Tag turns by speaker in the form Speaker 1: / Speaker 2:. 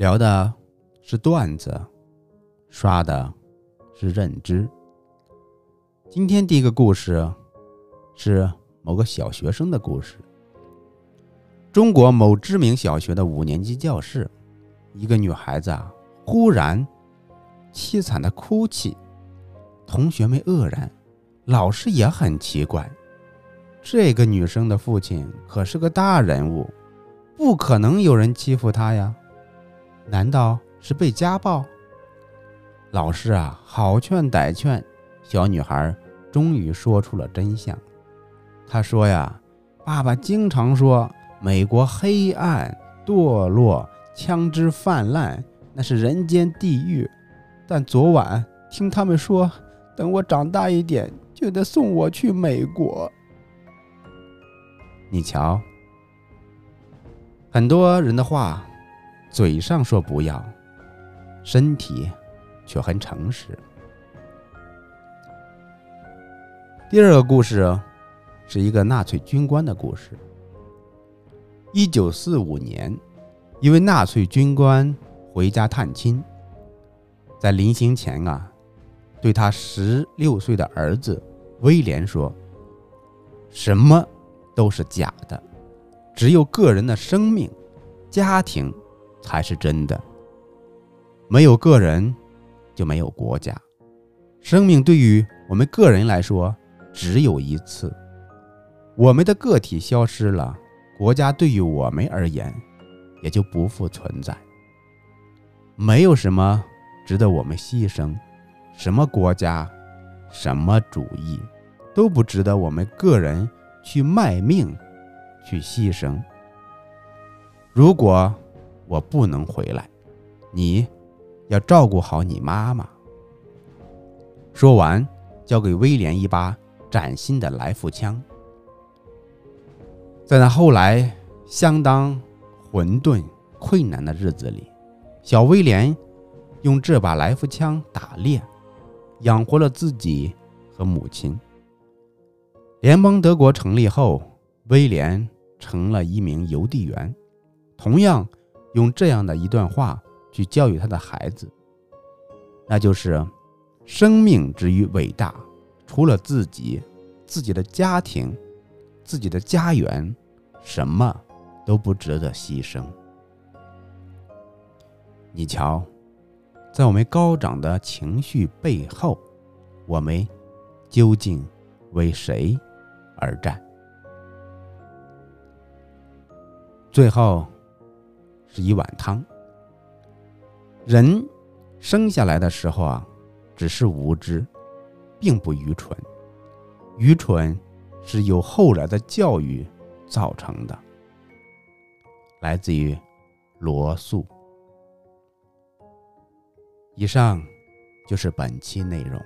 Speaker 1: 聊的是段子，刷的是认知。今天第一个故事是某个小学生的故事。中国某知名小学的五年级教室，一个女孩子啊，忽然凄惨的哭泣，同学们愕然，老师也很奇怪。这个女生的父亲可是个大人物，不可能有人欺负她呀？难道是被家暴？老师啊，好劝歹劝，小女孩终于说出了真相。她说呀，爸爸经常说。美国黑暗、堕落、枪支泛滥，那是人间地狱。但昨晚听他们说，等我长大一点，就得送我去美国。你瞧，很多人的话，嘴上说不要，身体却很诚实。第二个故事，是一个纳粹军官的故事。一九四五年，一位纳粹军官回家探亲，在临行前啊，对他十六岁的儿子威廉说：“什么都是假的，只有个人的生命、家庭才是真的。没有个人，就没有国家。生命对于我们个人来说，只有一次。我们的个体消失了。”国家对于我们而言，也就不复存在。没有什么值得我们牺牲，什么国家，什么主义，都不值得我们个人去卖命，去牺牲。如果我不能回来，你要照顾好你妈妈。说完，交给威廉一把崭新的来福枪。在那后来相当混沌困难的日子里，小威廉用这把来福枪打猎，养活了自己和母亲。联邦德国成立后，威廉成了一名邮递员，同样用这样的一段话去教育他的孩子，那就是：生命之于伟大，除了自己、自己的家庭、自己的家园。什么都不值得牺牲。你瞧，在我们高涨的情绪背后，我们究竟为谁而战？最后是一碗汤。人生下来的时候啊，只是无知，并不愚蠢。愚蠢是由后来的教育。造成的，来自于罗素。以上就是本期内容。